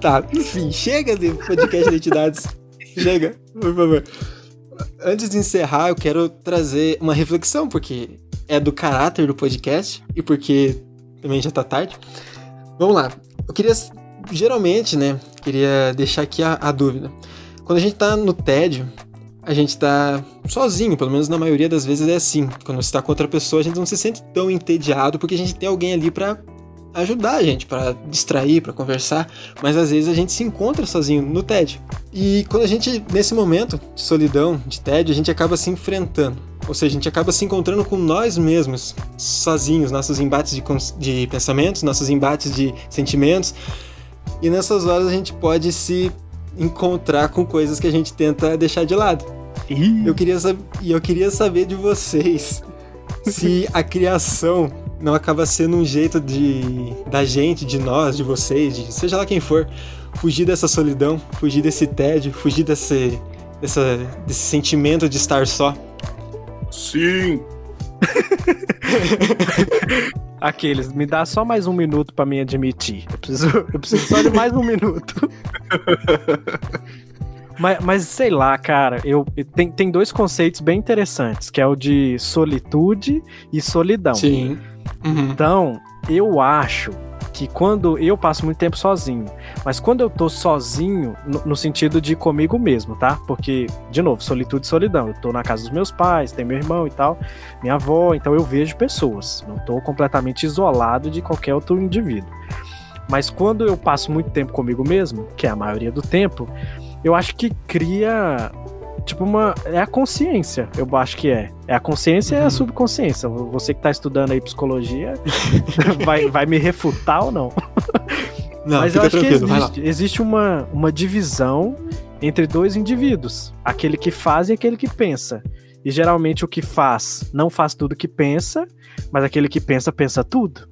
tá, enfim, chega de podcast de identidades. Chega, por favor. Antes de encerrar, eu quero trazer uma reflexão, porque é do caráter do podcast e porque também já tá tarde. Vamos lá. Eu queria, geralmente, né, queria deixar aqui a, a dúvida. Quando a gente tá no tédio, a gente tá sozinho, pelo menos na maioria das vezes é assim. Quando você tá com outra pessoa, a gente não se sente tão entediado porque a gente tem alguém ali para ajudar a gente, para distrair, para conversar, mas às vezes a gente se encontra sozinho no TED. E quando a gente, nesse momento de solidão, de TED, a gente acaba se enfrentando. Ou seja, a gente acaba se encontrando com nós mesmos, sozinhos, nossos embates de, de pensamentos, nossos embates de sentimentos. E nessas horas a gente pode se encontrar com coisas que a gente tenta deixar de lado. Eu queria e eu queria saber de vocês se a criação não acaba sendo um jeito de da gente, de nós, de vocês, de seja lá quem for, fugir dessa solidão, fugir desse tédio, fugir desse, dessa, desse sentimento de estar só. Sim. Aqueles, me dá só mais um minuto para me admitir. Eu preciso, eu preciso só de mais um minuto. mas, mas sei lá, cara, eu tem, tem dois conceitos bem interessantes, que é o de solitude e solidão. Sim. Uhum. Então, eu acho que quando eu passo muito tempo sozinho, mas quando eu tô sozinho, no, no, sentido de comigo mesmo, tá? Porque, de novo, solitude e solidão. Eu tô na casa dos meus pais, tem meu irmão e tal, minha avó, então eu vejo pessoas. Não tô completamente isolado de qualquer outro indivíduo. Mas quando eu passo muito tempo comigo mesmo, que é a maioria do tempo, eu acho que cria tipo uma. É a consciência, eu acho que é. É a consciência uhum. e a subconsciência. Você que tá estudando aí psicologia vai, vai me refutar ou não? Não, Mas eu acho que existe, existe uma, uma divisão entre dois indivíduos: aquele que faz e aquele que pensa. E geralmente o que faz não faz tudo que pensa, mas aquele que pensa, pensa tudo.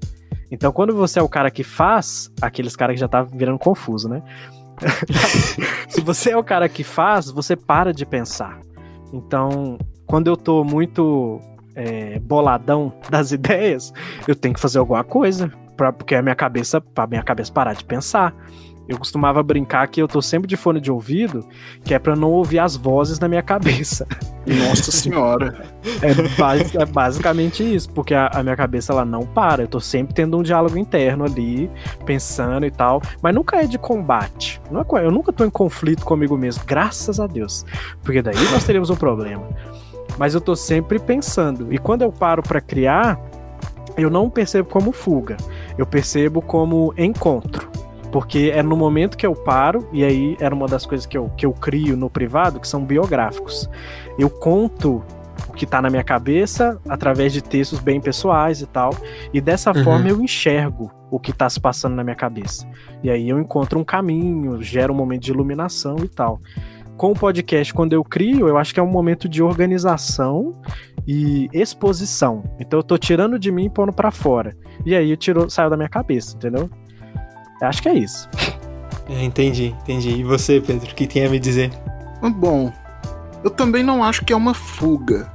Então, quando você é o cara que faz, aqueles caras que já tá virando confuso, né? Se você é o cara que faz, você para de pensar. Então, quando eu tô muito é, boladão das ideias, eu tenho que fazer alguma coisa. Pra, porque a minha cabeça, pra minha cabeça parar de pensar. Eu costumava brincar que eu tô sempre de fone de ouvido, que é para não ouvir as vozes na minha cabeça. Nossa senhora. É, é basicamente isso, porque a, a, minha cabeça ela não para. Eu tô sempre tendo um diálogo interno ali, pensando e tal, mas nunca é de combate. É, eu nunca tô em conflito comigo mesmo, graças a Deus. Porque daí nós teríamos um problema. Mas eu tô sempre pensando. E quando eu paro para criar, eu não percebo como fuga. eu percebo como encontro. Porque é no momento que eu paro, e aí era uma das coisas que eu, que eu crio no privado, que são biográficos. Eu conto o que tá na minha cabeça através de textos bem pessoais e tal. E dessa uhum. forma eu enxergo o que tá se passando na minha cabeça. E aí eu encontro um caminho, gero um momento de iluminação e tal. Com o podcast, quando eu crio, eu acho que é um momento de organização e exposição. Então eu tô tirando de mim e pondo para fora. E aí eu tiro, saiu da minha cabeça, entendeu? Acho que é isso. É, entendi, entendi. E você, Pedro, o que tem a me dizer? Bom, eu também não acho que é uma fuga.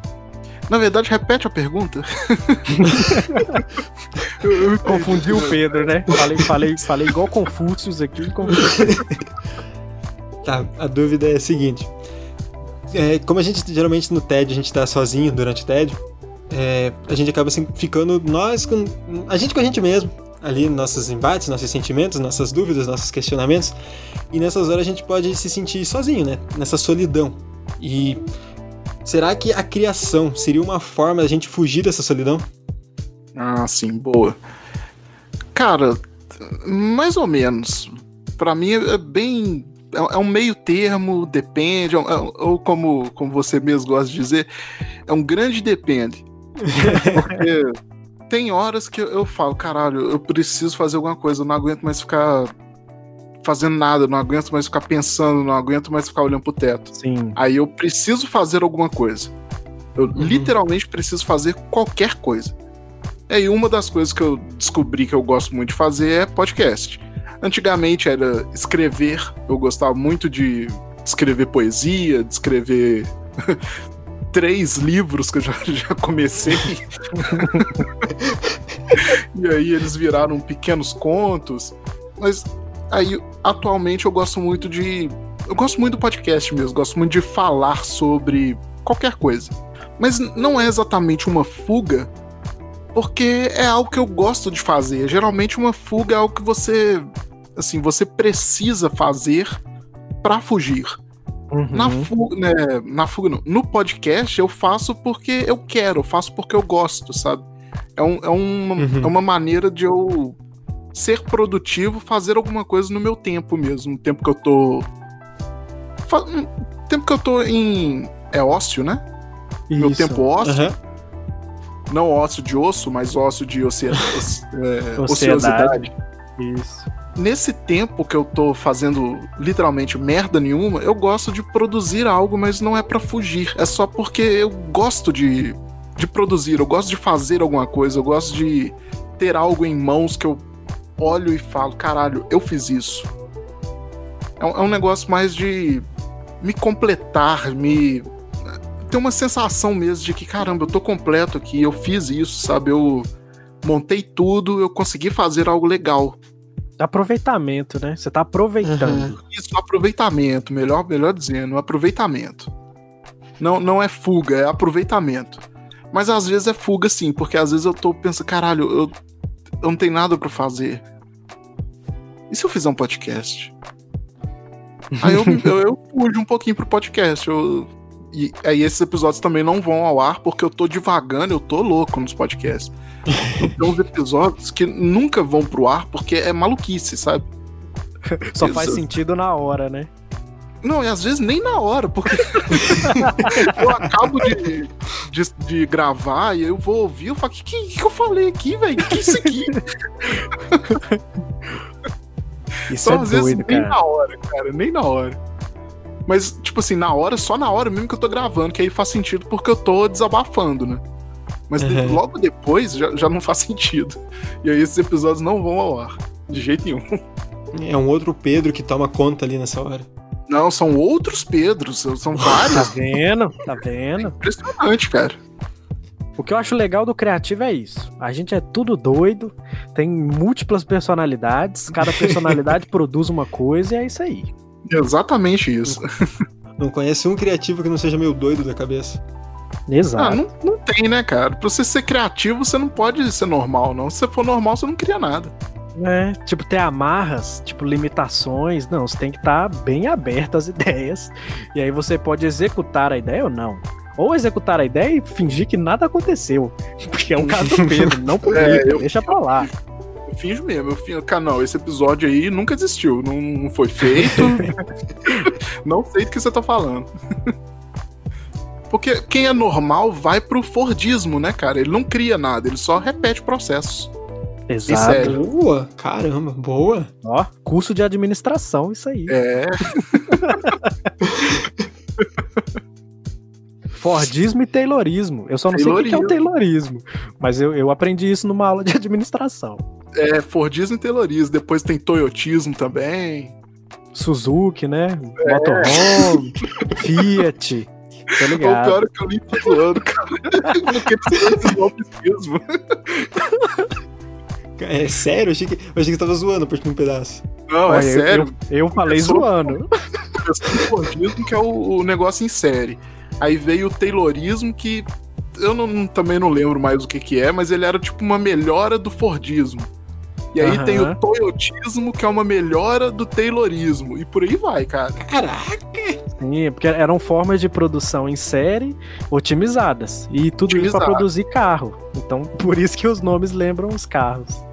Na verdade, repete a pergunta. eu, eu confundi o Pedro, né? Falei, falei, falei igual Confúcio aqui. tá, a dúvida é a seguinte. É, como a gente geralmente no TED a gente tá sozinho durante o TED, é, a gente acaba assim, ficando nós com. A gente com a gente mesmo, ali nossos embates, nossos sentimentos, nossas dúvidas, nossos questionamentos. E nessas horas a gente pode se sentir sozinho, né? Nessa solidão. E será que a criação seria uma forma da gente fugir dessa solidão? Ah, sim, boa. Cara, mais ou menos. Para mim é bem é, é um meio termo, depende, é ou como, como você mesmo gosta de dizer, é um grande depende. Porque tem horas que eu falo, caralho, eu preciso fazer alguma coisa, eu não aguento mais ficar fazendo nada, não aguento mais ficar pensando, não aguento mais ficar olhando pro teto. Sim. Aí eu preciso fazer alguma coisa. Eu uhum. literalmente preciso fazer qualquer coisa. E aí uma das coisas que eu descobri que eu gosto muito de fazer é podcast. Antigamente era escrever, eu gostava muito de escrever poesia, de escrever três livros que eu já, já comecei. e aí eles viraram pequenos contos. Mas aí, atualmente, eu gosto muito de. Eu gosto muito do podcast mesmo, gosto muito de falar sobre qualquer coisa. Mas não é exatamente uma fuga, porque é algo que eu gosto de fazer. Geralmente, uma fuga é algo que você. Assim, você precisa fazer para fugir. Uhum. Na fuga, né, na fuga não. No podcast eu faço porque eu quero, eu faço porque eu gosto, sabe? É, um, é, uma, uhum. é uma maneira de eu ser produtivo, fazer alguma coisa no meu tempo mesmo. No tempo que eu tô. Fa... Tempo que eu tô em. É ócio, né? Isso. Meu tempo ócio. Uhum. Não ócio de osso, mas ócio de oce... é, ociosidade. Isso nesse tempo que eu tô fazendo literalmente merda nenhuma, eu gosto de produzir algo, mas não é para fugir. É só porque eu gosto de, de produzir, eu gosto de fazer alguma coisa, eu gosto de ter algo em mãos que eu olho e falo, caralho, eu fiz isso. É um, é um negócio mais de me completar, me. ter uma sensação mesmo de que, caramba, eu tô completo aqui, eu fiz isso, sabe? Eu montei tudo, eu consegui fazer algo legal. Aproveitamento, né? Você tá aproveitando. Uhum. Isso, aproveitamento, melhor, melhor dizendo, aproveitamento. Não, não é fuga, é aproveitamento. Mas às vezes é fuga sim, porque às vezes eu tô pensando, caralho, eu, eu não tenho nada para fazer. E se eu fizer um podcast? Aí eu, eu, eu fujo um pouquinho pro podcast. Eu, e aí esses episódios também não vão ao ar porque eu tô divagando, eu tô louco nos podcasts. Tem uns episódios que nunca vão pro ar porque é maluquice, sabe? Só Isso. faz sentido na hora, né? Não, e às vezes nem na hora, porque eu acabo de, de, de, gravar e eu vou ouvir eu falo, o que, que, que, eu falei aqui, velho? O que é isso aqui? Isso então, é às doido, vezes, cara. nem na hora, cara, nem na hora. Mas, tipo assim, na hora, só na hora mesmo que eu tô gravando, que aí faz sentido porque eu tô desabafando, né? Mas uhum. logo depois já, já não faz sentido. E aí esses episódios não vão ao ar. De jeito nenhum. É um outro Pedro que toma conta ali nessa hora. Não, são outros Pedros, são vários. Tá vendo? Tá vendo? É impressionante, cara. O que eu acho legal do criativo é isso. A gente é tudo doido, tem múltiplas personalidades, cada personalidade produz uma coisa e é isso aí. Exatamente isso. Não conhece um criativo que não seja meio doido da cabeça. Exato. Ah, não, não tem, né, cara? Pra você ser criativo, você não pode ser normal, não. Se você for normal, você não cria nada. É, tipo, ter amarras, tipo, limitações. Não, você tem que estar tá bem aberto às ideias. E aí você pode executar a ideia ou não. Ou executar a ideia e fingir que nada aconteceu. Porque é um caso do Pedro, não comigo, é, eu... deixa pra lá finjo mesmo. Eu finjo, cara, não, esse episódio aí nunca existiu, não, não foi feito. não sei do que você tá falando. Porque quem é normal vai pro Fordismo, né, cara? Ele não cria nada, ele só repete processos. Exato. Boa, caramba, boa. Ó, curso de administração, isso aí. É. Fordismo e Taylorismo. Eu só não sei o que que é o Taylorismo, mas eu, eu aprendi isso numa aula de administração. É, Fordismo e Taylorismo. Depois tem Toyotismo também. Suzuki, né? Motorhome, Fiat. Tô O ligado. pior é que eu li tô zoando, cara. Porque esses nomes mesmo. É sério? Eu achei que, eu achei que você tava zoando por um pedaço. Não, Olha, é eu- sério. Eu, eu falei Eu sou- zoando. Fordismo, que é o, o negócio em série. Aí veio o Taylorismo, que eu não- também não lembro mais o que que é, mas ele era tipo uma melhora do Fordismo. E aí Aham. tem o Toyotismo, que é uma melhora do Taylorismo. E por aí vai, cara. Caraca! Sim, porque eram formas de produção em série otimizadas. E tudo isso para Otimizado. produzir carro. Então, por isso que os nomes lembram os carros.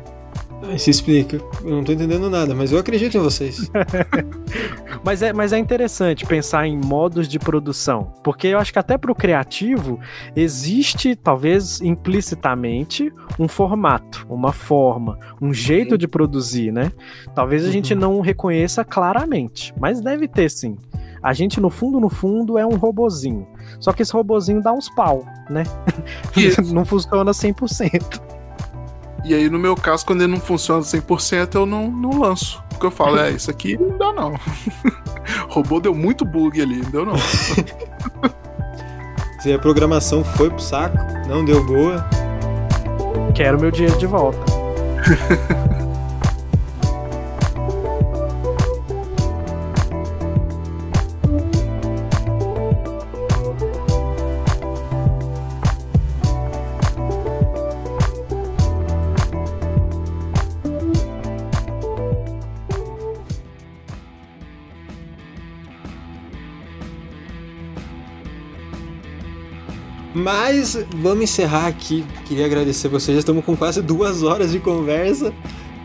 Aí se explica. Eu não tô entendendo nada, mas eu acredito em vocês. Mas é, mas é interessante pensar em modos de produção, porque eu acho que até para o criativo existe, talvez implicitamente, um formato, uma forma, um jeito de produzir, né? Talvez a gente Uhum. não reconheça claramente, mas deve ter sim. A gente, no fundo, no fundo, é um robozinho. Só que esse robozinho dá uns pau, né? Isso. não funciona 100%. E aí, no meu caso, quando ele não funciona 100%, eu não, não lanço. Porque eu falo, é, isso aqui não dá não. o robô deu muito bug ali, não deu não. Se a programação foi pro saco, não deu boa. Quero meu dinheiro de volta. Mas vamos encerrar aqui. Queria agradecer vocês. Já estamos com quase duas horas de conversa.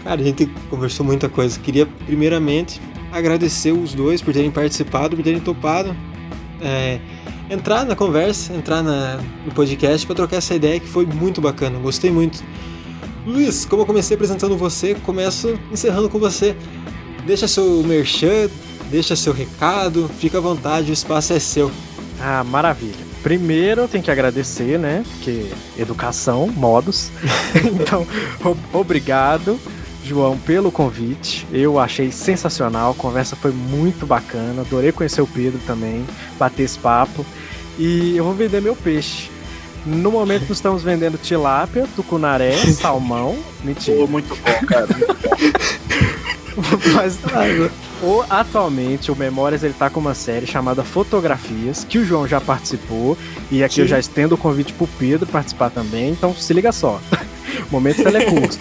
Cara, a gente conversou muita coisa. Queria, primeiramente, agradecer os dois por terem participado, por terem topado. é, entrar na conversa, entrar na- no podcast para trocar essa ideia que foi muito bacana. Gostei muito. Luiz, como eu comecei apresentando você, começo encerrando com você. Deixa seu merchan, deixa seu recado, fica à vontade, o espaço é seu. Ah, maravilha. Primeiro, eu tenho que agradecer, né? Porque educação, modos. então, obrigado, João, pelo convite. Eu achei sensacional. A conversa foi muito bacana. Adorei conhecer o Pedro também, bater esse papo. E eu vou vender meu peixe. No momento, nós estamos vendendo tilápia, tucunaré, salmão. Mentira. Pô, muito bom, cara. Mas o, atualmente o Memórias ele tá com uma série chamada Fotografias, que o João já participou, e aqui eu Sim. já estendo o convite pro Pedro participar também, então se liga só. Momento telecurso.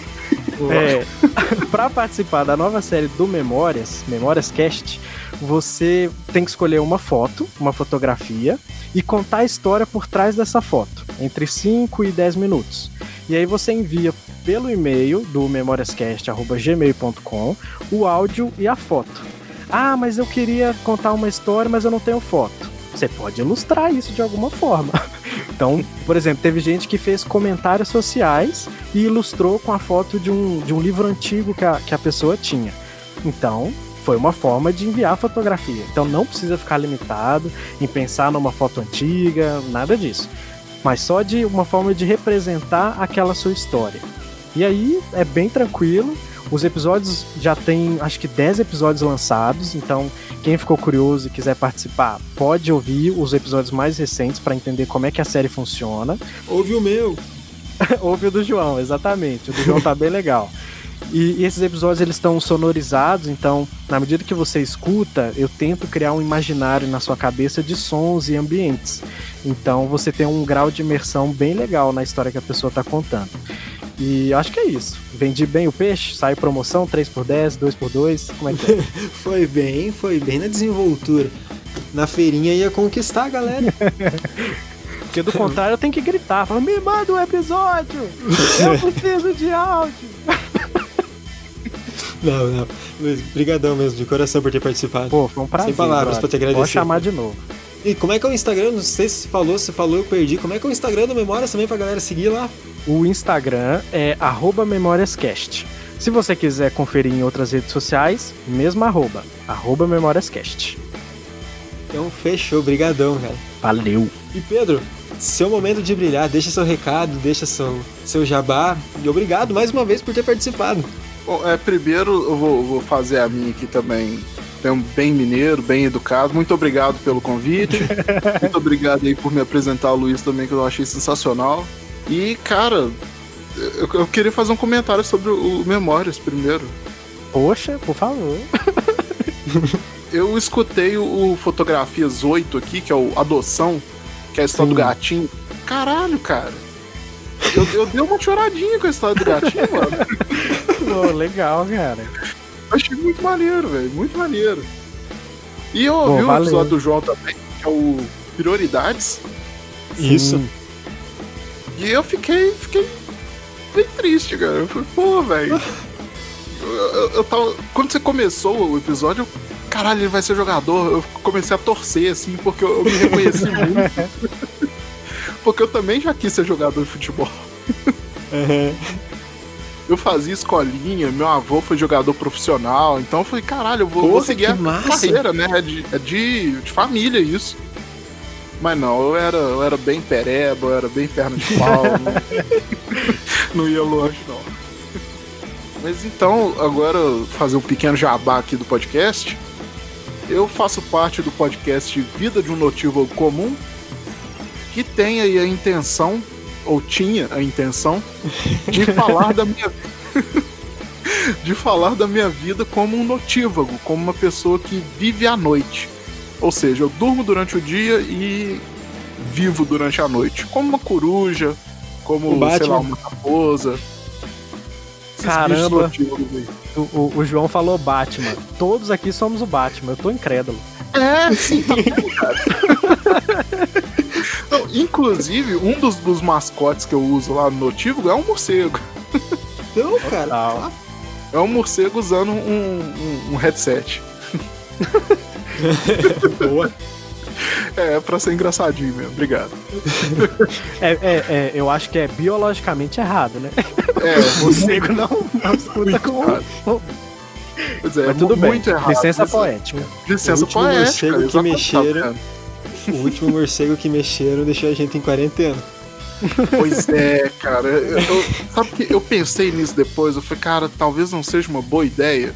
é, para participar da nova série do Memórias, Memórias Cast, você tem que escolher uma foto, uma fotografia, e contar a história por trás dessa foto, entre 5 e 10 minutos. E aí você envia pelo e-mail do memoriascast.gmail.com o áudio e a foto. Ah, mas eu queria contar uma história, mas eu não tenho foto. Você pode ilustrar isso de alguma forma. Então, por exemplo, teve gente que fez comentários sociais e ilustrou com a foto de um, de um livro antigo que a, que a pessoa tinha. Então, foi uma forma de enviar fotografia. Então, não precisa ficar limitado em pensar numa foto antiga, nada disso. Mas só de uma forma de representar aquela sua história. E aí é bem tranquilo. Os episódios já tem, acho que 10 episódios lançados, então quem ficou curioso e quiser participar, pode ouvir os episódios mais recentes para entender como é que a série funciona. Ouve o meu. Ouve o do João, exatamente. O do João tá bem legal. E, e esses episódios eles estão sonorizados, então, na medida que você escuta, eu tento criar um imaginário na sua cabeça de sons e ambientes. Então, você tem um grau de imersão bem legal na história que a pessoa tá contando. E acho que é isso. Vendi bem o peixe, sai promoção 3x10, 2x2, como é que é? Foi bem, foi bem na desenvoltura. Na feirinha ia conquistar a galera. Porque do contrário eu tenho que gritar, falar, me manda um episódio! Eu preciso de áudio! Não, não. Luiz, brigadão mesmo, de coração por ter participado. Pô, foi um prazer. Sem palavras pra te agradecer. Pode chamar de novo. E como é que é o Instagram? Não sei se você falou, se falou, eu perdi. Como é que é o Instagram do Memórias também pra galera seguir lá? O Instagram é arroba memóriascast. Se você quiser conferir em outras redes sociais, mesmo arroba, arroba memóriascast. Então, fechou. Brigadão, cara. Valeu! E Pedro, seu momento de brilhar, deixa seu recado, deixa seu, seu jabá. E obrigado mais uma vez por ter participado. Bom, é, primeiro eu vou, vou fazer a minha aqui também. Bem, bem mineiro, bem educado. Muito obrigado pelo convite. Muito obrigado aí por me apresentar o Luiz também, que eu achei sensacional. E, cara, eu, eu queria fazer um comentário sobre o, o Memórias primeiro. Poxa, por favor. Eu escutei o, o Fotografias 8 aqui, que é o Adoção, que é a história Sim. do gatinho. Caralho, cara. Eu, eu dei uma choradinha com a história do gatinho, mano. Pô, legal, cara. Achei muito maneiro, velho. Muito maneiro. E eu ouvi o episódio do João também, que é o Prioridades. Isso. Sim. E eu fiquei, fiquei bem triste, cara. Eu falei, pô, velho. Eu, eu- eu tava. Quando você começou o episódio, eu, caralho, ele vai ser jogador. Eu comecei a torcer, assim, porque eu, eu me reconheci muito. porque eu também já quis ser jogador de futebol. Aham. Eu fazia escolinha, meu avô foi jogador profissional, então eu falei, caralho, eu vou, vou Porra, seguir que a massa. carreira, né? É de, é de, de família isso. Mas não, eu era, eu era bem pereba, eu era bem perna de pau. não, não ia longe, não. Mas então, agora fazer um pequeno jabá aqui do podcast. Eu faço parte do podcast Vida de um Notívago Comum, que tem aí a intenção, ou tinha a intenção, de falar da minha de falar da minha vida como um notívago, como uma pessoa que vive à noite. Ou seja, eu durmo durante o dia e vivo durante a noite, como uma coruja, como, O sei lá, uma raposa. Caramba. O, o- o João falou Batman. Todos aqui somos o Batman. Eu tô incrédulo. É, sim, tá cara? Inclusive, um dos, dos mascotes que eu uso lá no Notívago é um morcego. Então, cara. Total. É um morcego usando um, um- um headset. Boa. É, pra ser engraçadinho mesmo. Obrigado. É, é, é, eu acho que é biologicamente errado, né? É, O morcego não, não escuta com. Pois é, Mas tudo bem. muito errado. Licença poética. Licença O último poética. morcego que exatamente, mexeram. O último morcego que mexeram deixou a gente em quarentena. Pois é, cara. Eu, eu- sabe que eu pensei nisso depois? Eu falei, cara, talvez não seja uma boa ideia.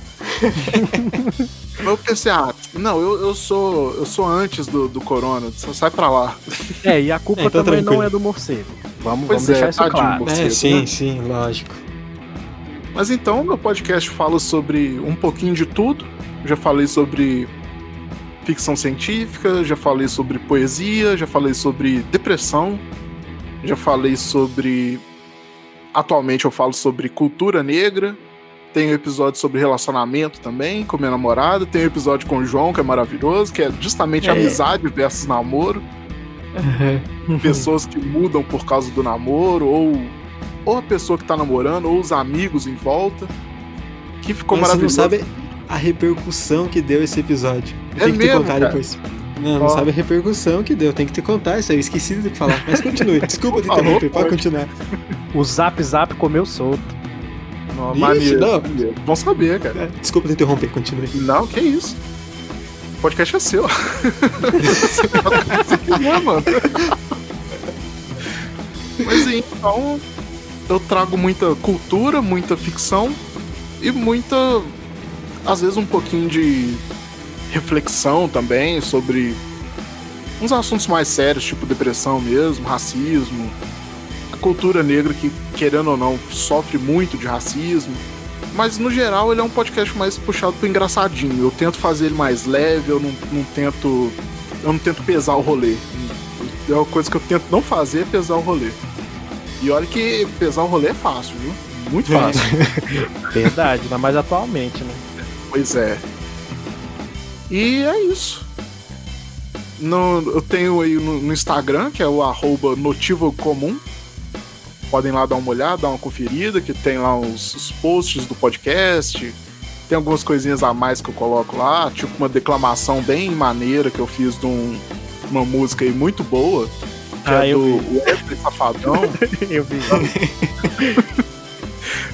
Mas eu pensei, ah, não, eu, eu sou eu sou antes do, do corona, só sai pra lá. É, e a culpa É, então também tranquilo. não é do morcego. Vamos, Pois vamos é, deixar isso claro. morcego. É, sim, né? sim, lógico. Mas então, meu podcast fala sobre um pouquinho de tudo. Já falei sobre ficção científica, já falei sobre poesia, já falei sobre depressão, já falei sobre. Atualmente eu falo sobre cultura negra. Tem um episódio sobre relacionamento também, com minha namorada. Tem um episódio com o João, que é maravilhoso, que é justamente É. amizade versus namoro. Pessoas que mudam por causa do namoro, ou, ou a pessoa que tá namorando, ou os amigos em volta. Que ficou Mas você não maravilhoso. sabe a repercussão que deu esse episódio. É Tem que te mesmo, contar cara? depois. Não, não sabe a repercussão que deu. Tem que te contar isso aí. Eu esqueci de falar. Mas continue. Desculpa te Falou, interromper. Pode continuar. O Zap Zap comeu solto. Não, Ixi, não. Bom saber, cara. É, Desculpa te interromper. Continue. Não, que isso. O podcast é seu. É, mano. Mas então, eu trago muita cultura, muita ficção e muita, às vezes, um pouquinho de reflexão também sobre uns assuntos mais sérios, tipo depressão mesmo, racismo, a cultura negra que, querendo ou não, sofre muito de racismo. Mas no geral ele é um podcast mais puxado pro engraçadinho. Eu tento fazer ele mais leve, eu não, não tento. Eu não tento pesar o rolê. É uma coisa que eu tento não fazer é pesar o rolê. E olha que pesar o rolê é fácil, viu? Muito fácil. Verdade, ainda mais atualmente, né? Pois é. E é isso. No, eu tenho aí no, no Instagram, que é o arroba Notivo Comum. Podem lá dar uma olhada, dar uma conferida, que tem lá os, os posts do podcast. Tem algumas coisinhas a mais que eu coloco lá, tipo uma declamação bem maneira que eu fiz de um, uma música aí muito boa, que Ah, é eu do Wesley Safadão. Eu vi.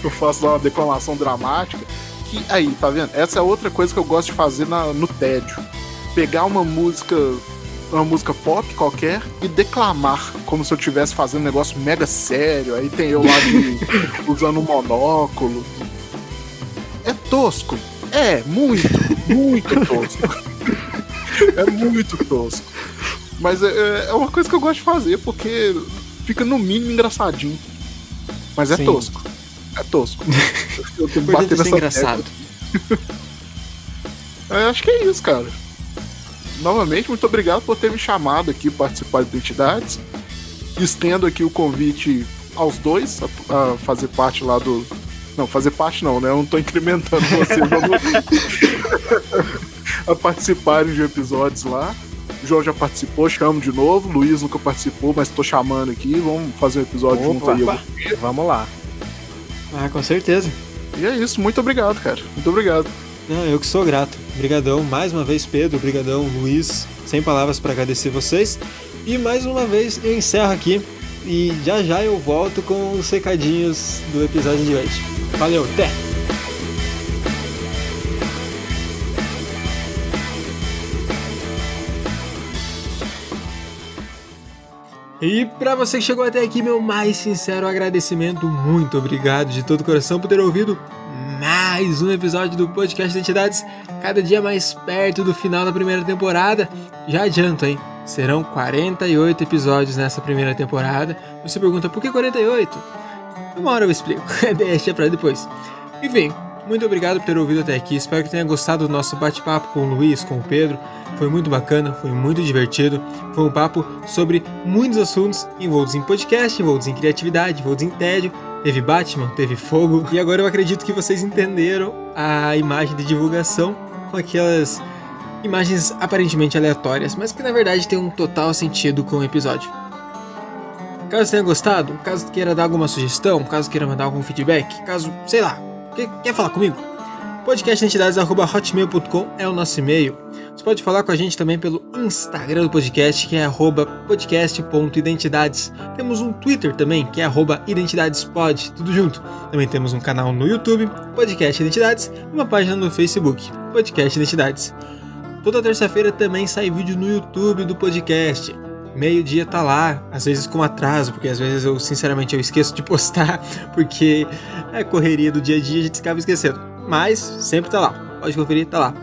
eu faço lá uma declamação dramática. Que aí, tá vendo? Essa é outra coisa que eu gosto de fazer na- no tédio. Pegar uma música, uma música pop qualquer e declamar, como se eu estivesse fazendo um negócio mega sério. Aí tem eu lá de, usando um monóculo. É tosco. É, muito, muito tosco. É muito tosco. Mas é, é uma coisa que eu gosto de fazer, porque fica no mínimo engraçadinho. Mas é Sim. tosco. É tosco. Eu tenho que bater nessa engraçado. É, acho que é isso, cara. Novamente, muito obrigado por ter me chamado aqui para participar de Identidades. Estendo aqui o convite aos dois a, a fazer parte lá do. Não, fazer parte não, né? Eu não tô incrementando vocês a, a participarem de episódios lá. O João já participou, chamo de novo. Luiz nunca participou, mas tô chamando aqui. Vamos fazer um episódio junto Opa. aí. Opa. Vamos lá. Ah, com certeza. E é isso, muito obrigado, cara. Muito obrigado. Não, eu que sou grato. Obrigadão mais uma vez, Pedro. Obrigadão, Luiz. Sem palavras para agradecer vocês. E mais uma vez eu encerro aqui. E já já eu volto com os recadinhos do episódio de hoje. Valeu, até! E para você que chegou até aqui, meu mais sincero agradecimento, muito obrigado de todo coração por ter ouvido mais um episódio do podcast Identidades, cada dia mais perto do final da primeira temporada. Já adianto, hein? Serão 48 episódios nessa primeira temporada. Você pergunta por que 48? Uma hora eu explico, deixa pra depois. Enfim, muito obrigado por ter ouvido até aqui. Espero que tenha gostado do nosso bate-papo com o Luiz, com o Pedro. Foi muito bacana, foi muito divertido. Foi um papo sobre muitos assuntos envolvidos em podcast, envolvidos em criatividade, envolvidos em tédio. Teve Batman, teve fogo. E agora eu acredito que vocês entenderam a imagem de divulgação com aquelas imagens aparentemente aleatórias, mas que na verdade tem um total sentido com o episódio. Caso tenha gostado, caso queira dar alguma sugestão, caso queira mandar algum feedback, caso, sei lá, quer, falar comigo? podcastentidades.hotmail.com é o nosso e-mail. Você pode falar com a gente também pelo Instagram do podcast, que é podcast.identidades. Temos um Twitter também, que é identidadespod, tudo junto. Também temos um canal no YouTube, Podcast Identidades, e uma página no Facebook, Podcast Identidades. Toda terça-feira também sai vídeo no YouTube do podcast. Meio-dia tá lá, às vezes com atraso, porque às vezes eu, sinceramente, eu esqueço de postar, porque é correria do dia a dia, a gente acaba esquecendo. Mas sempre tá lá, pode conferir, tá lá.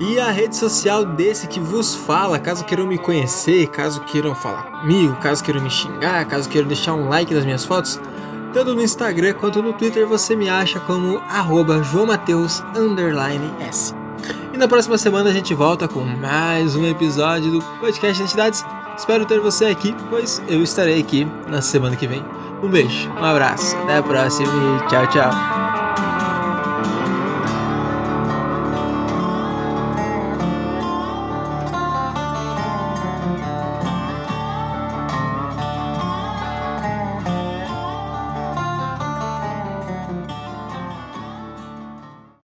E a rede social desse que vos fala, caso queiram me conhecer, caso queiram falar comigo, caso queiram me xingar, caso queiram deixar um like nas minhas fotos, tanto no Instagram quanto no Twitter você me acha como arroba joamateus_s. E na próxima semana a gente volta com mais um episódio do Podcast Identidades. Espero ter você aqui, pois eu estarei aqui na semana que vem. Um beijo, um abraço, até a próxima e tchau, tchau.